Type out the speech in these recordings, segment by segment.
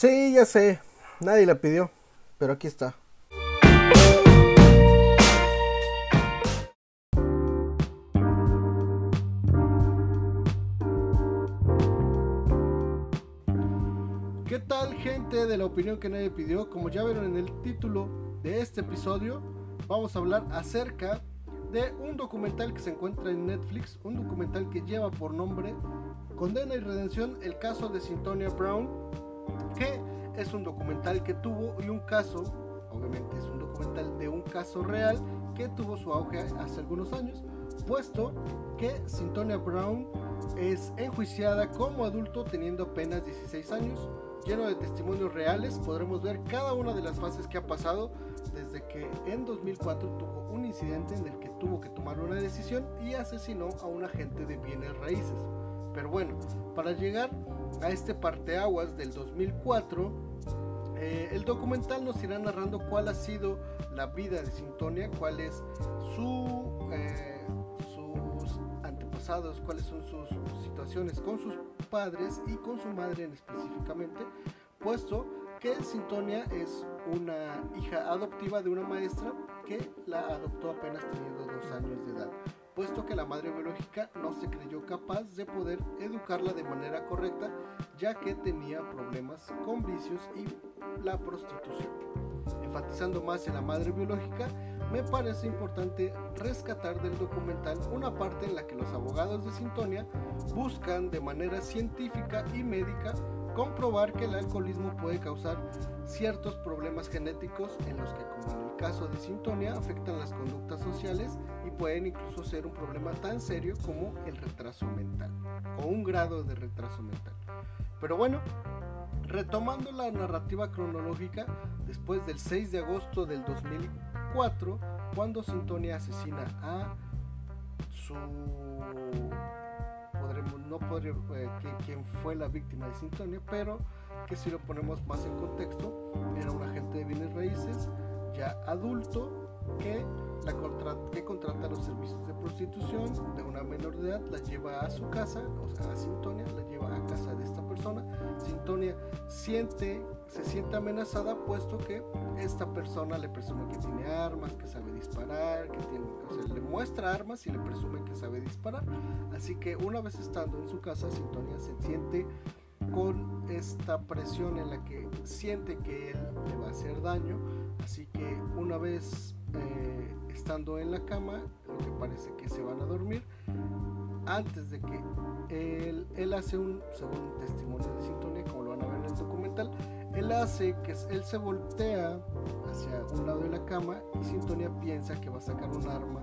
Sí, ya sé, nadie la pidió, pero aquí está. ¿Qué tal gente de la opinión que nadie pidió? Como ya vieron en el título de este episodio, vamos a hablar acerca de un documental que se encuentra en Netflix, un documental que lleva por nombre Condena y Redención, el caso de Sintonia Brown, que es un documental que tuvo y un caso, obviamente es un documental de un caso real que tuvo su auge hace algunos años, puesto que Sintonia Brown es enjuiciada como adulto teniendo apenas 16 años lleno de testimonios reales, podremos ver cada una de las fases que ha pasado desde que en 2004 tuvo un incidente en el que tuvo que tomar una decisión y asesinó a un agente de bienes raíces. Pero bueno, para llegar a este parteaguas del 2004, eh, el documental nos irá narrando cuál ha sido la vida de Sintonia, cuál es eh, sus antepasados, cuáles son sus situaciones con sus padres y con su madre en específicamente, puesto que Sintonia es una hija adoptiva de una maestra que la adoptó apenas teniendo dos años de edad, puesto que la madre biológica no se creyó capaz de poder educarla de manera correcta, ya que tenía problemas con vicios y la prostitución. Enfatizando más en la madre biológica, me parece importante rescatar del documental una parte en la que los abogados de Sintonia buscan de manera científica y médica comprobar que el alcoholismo puede causar ciertos problemas genéticos en los que, como en el caso de Sintonia, afectan las conductas sociales y pueden incluso ser un problema tan serio como el retraso mental o un grado de retraso mental. Pero bueno, retomando la narrativa cronológica, después del 6 de agosto del 2004, cuando Sintonia asesina a su podremos no podría eh, que quien fue la víctima de Sintonia, pero que si lo ponemos más en contexto, era un agente de bienes raíces ya adulto que contrata los servicios de prostitución de una menor de edad, la lleva a su casa, o sea, a Sintonia, la lleva a casa de esta persona. Sintonia siente, se siente amenazada puesto que esta persona le presume que tiene armas, que sabe disparar, que tiene, o sea, le muestra armas y le presume que sabe disparar. Así que una vez estando en su casa, Sintonia se siente con esta presión en la que siente que él le va a hacer daño. Así que una vez eh, estando en la cama, lo que parece que se van a dormir, antes de que él, hace un, segundo testimonio de sintonía, como lo van a ver en el documental, él hace que él se voltea hacia un lado de la cama y Sintonia piensa que va a sacar un arma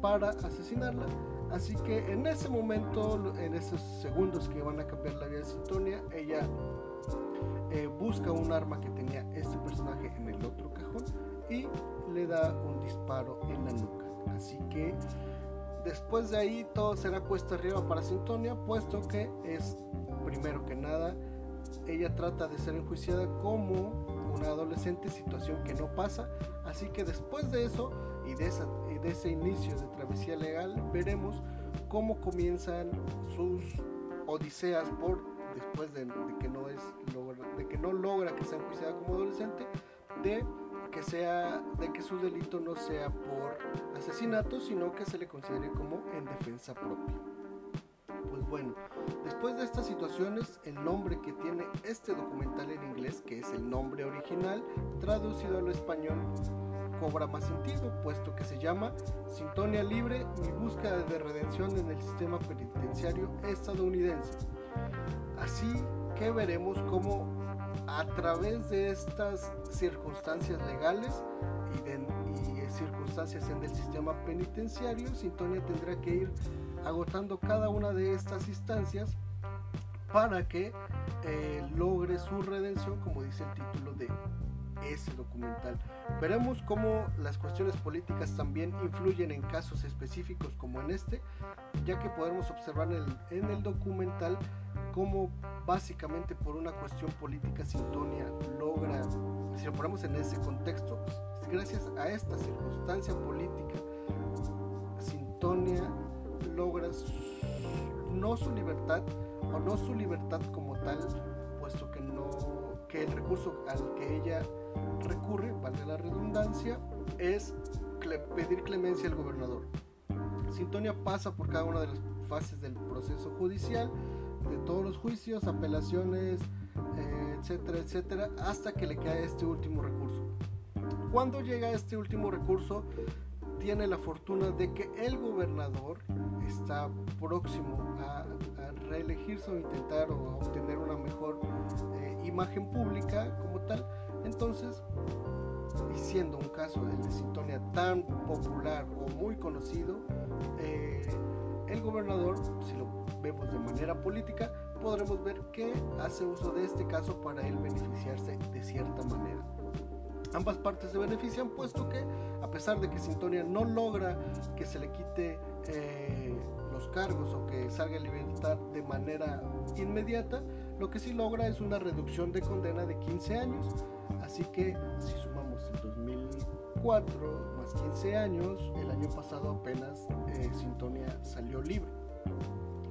para asesinarla. Así que en ese momento, en esos segundos que van a cambiar la vida de Sintonia, busca un arma que tenía este personaje en el otro cajón y le da un disparo en la nuca. Así que después de ahí todo será cuesta arriba para Sintonia, puesto que es primero que nada ella trata de ser enjuiciada como una adolescente, situación que no pasa. Así que después de eso y de, de ese inicio de travesía legal, veremos cómo comienzan sus odiseas por después de, que no es de que no logra que sea enjuiciada como adolescente, de que sea de que su delito no sea por asesinato, sino que se le considere como en defensa propia. Pues bueno, después de estas situaciones, el nombre que tiene este documental en inglés, que es el nombre original, traducido al español, cobra más sentido, puesto que se llama Sintonia Libre, mi búsqueda de redención en el sistema penitenciario estadounidense. Así que veremos cómo a través de estas circunstancias legales y, circunstancias en el sistema penitenciario, Sintonia tendrá que ir agotando cada una de estas instancias para que eh, logre su redención, como dice el título de ese documental. Veremos cómo las cuestiones políticas también influyen en casos específicos como en este, ya que podremos observar en el, en el documental cómo básicamente por una cuestión política Sintonia logra, si lo ponemos en ese contexto, gracias a esta circunstancia política, Sintonia logra no su libertad o no su libertad como tal, puesto que no que el recurso al que ella recurre, vale la redundancia, es pedir clemencia al gobernador. Sintonia pasa por cada una de las fases del proceso judicial, de todos los juicios, apelaciones, eh, etcétera, etcétera, hasta que le cae este último recurso. Cuando llega este último recurso, tiene la fortuna de que el gobernador está próximo a, reelegirse o intentar o obtener una mejor eh, imagen pública como tal. Entonces, y siendo un caso el de Sintonia tan popular o muy conocido, eh, el gobernador, si lo vemos de manera política, podremos ver que hace uso de este caso para él beneficiarse de cierta manera. Ambas partes se benefician puesto que a pesar de que Sintonia no logra que se le quite eh, los cargos o que salga a libertad de manera inmediata, lo que sí logra es una reducción de condena de 15 años. Así que si sumamos el 2004 más 15 años, el año pasado apenas eh, Sintonia salió libre.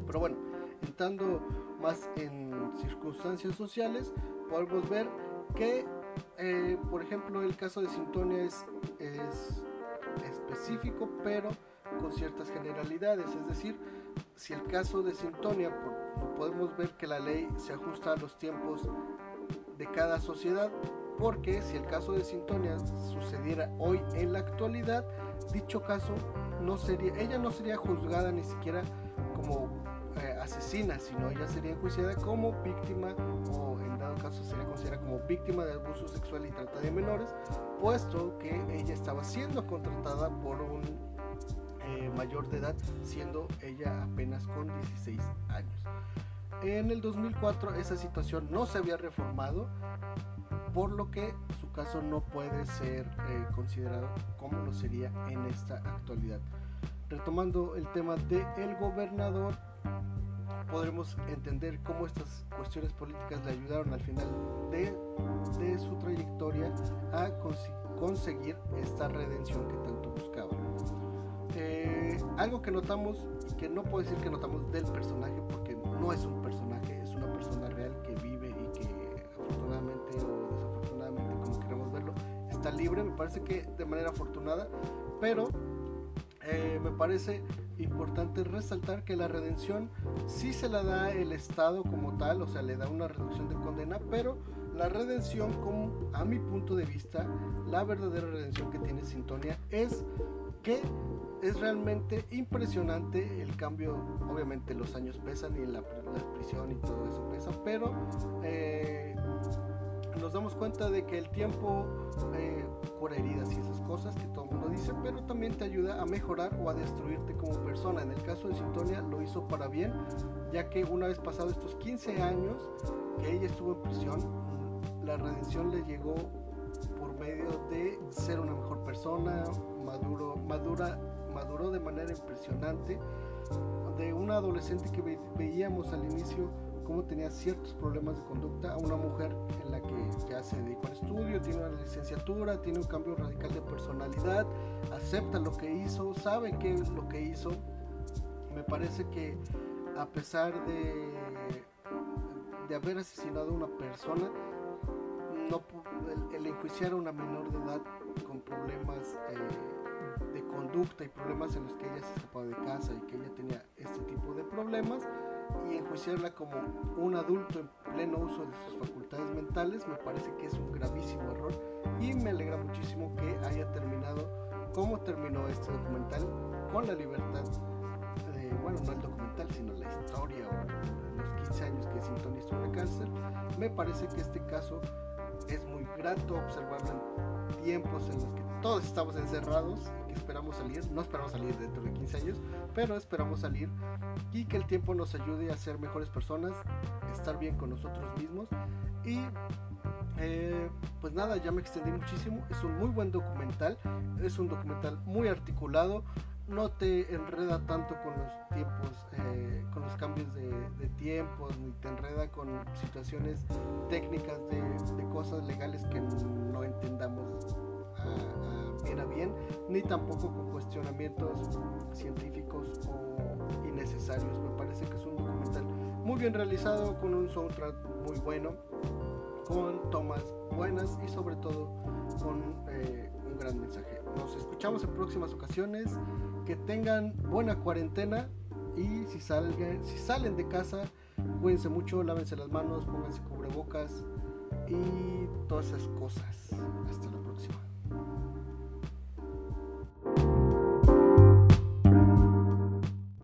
Pero bueno, entrando más en circunstancias sociales, podemos ver que eh, por ejemplo, el caso de Sintonia es, específico, pero con ciertas generalidades. Es decir, si el caso de Sintonia, podemos ver que la ley se ajusta a los tiempos de cada sociedad, porque si el caso de Sintonia sucediera hoy en la actualidad, dicho caso no sería, ella no sería juzgada ni siquiera como eh, asesina, sino ella sería enjuiciada como víctima o en dado caso sería considerada como víctima de abuso sexual y trata de menores, puesto que ella estaba siendo contratada por un eh, mayor de edad, siendo ella apenas con 16 años. En el 2004 esa situación no se había reformado, por lo que su caso no puede ser eh, considerado como lo sería en esta actualidad. Retomando el tema del el gobernador, podremos entender cómo estas cuestiones políticas le ayudaron al final de, de su trayectoria a conseguir esta redención que tanto buscaba. Algo que notamos que no puedo decir que notamos del personaje porque no es un personaje, es una persona real que vive y que afortunadamente o desafortunadamente, como queremos verlo, está libre, me parece que de manera afortunada, pero eh, me parece importante resaltar que la redención sí se la da el Estado como tal, o sea, le da una reducción de condena, pero la redención, como a mi punto de vista, la verdadera redención que tiene Sintonia es que es realmente impresionante el cambio. Obviamente los años pesan y la, prisión y todo eso pesa, pero eh, nos damos cuenta de que el tiempo eh, cura heridas y esas cosas que todo el mundo dice, pero también te ayuda a mejorar o a destruirte como persona. En el caso de Sintonia lo hizo para bien, ya que una vez pasado estos 15 años que ella estuvo en prisión, la redención le llegó por medio de ser una mejor persona, maduro, madura, maduró de manera impresionante, de una adolescente que veíamos al inicio cómo tenía ciertos problemas de conducta a una mujer en la que ya se dedicó al estudio, tiene una licenciatura, tiene un cambio radical de personalidad, acepta lo que hizo, sabe qué es lo que hizo. Me parece que a pesar de, de haber asesinado a una persona, no, el, enjuiciar a una menor de edad con problemas eh, de conducta y problemas en los que ella se escapaba de casa y que ella tenía este tipo de problemas, y enjuiciarla como un adulto en pleno uso de sus facultades mentales me parece que es un gravísimo error y me alegra muchísimo que haya terminado como terminó este documental con la libertad de, bueno, no el documental, sino la historia o los 15 años que Sintoni estuvo en cárcel. Me parece que este caso es muy grato observarlo en tiempos en los que todos estamos encerrados y que esperamos salir, no esperamos salir dentro de 15 años, pero esperamos salir y que el tiempo nos ayude a ser mejores personas, estar bien con nosotros mismos. Y eh, pues nada, ya me extendí muchísimo, es un muy buen documental, es un documental muy articulado, no te enreda tanto con los tiempos, eh, con los cambios de, tiempos, ni te enreda con situaciones técnicas de, de cosas legales que no entendamos a, bien, ni tampoco con cuestionamientos científicos o innecesarios. Me parece que es un documental muy bien realizado, con un soundtrack muy bueno, con tomas buenas y sobre todo con eh, un gran mensaje. Nos escuchamos en próximas ocasiones. Que tengan buena cuarentena y si, si salen de casa, cuídense mucho, lávense las manos, pónganse cubrebocas y todas esas cosas. Hasta la próxima.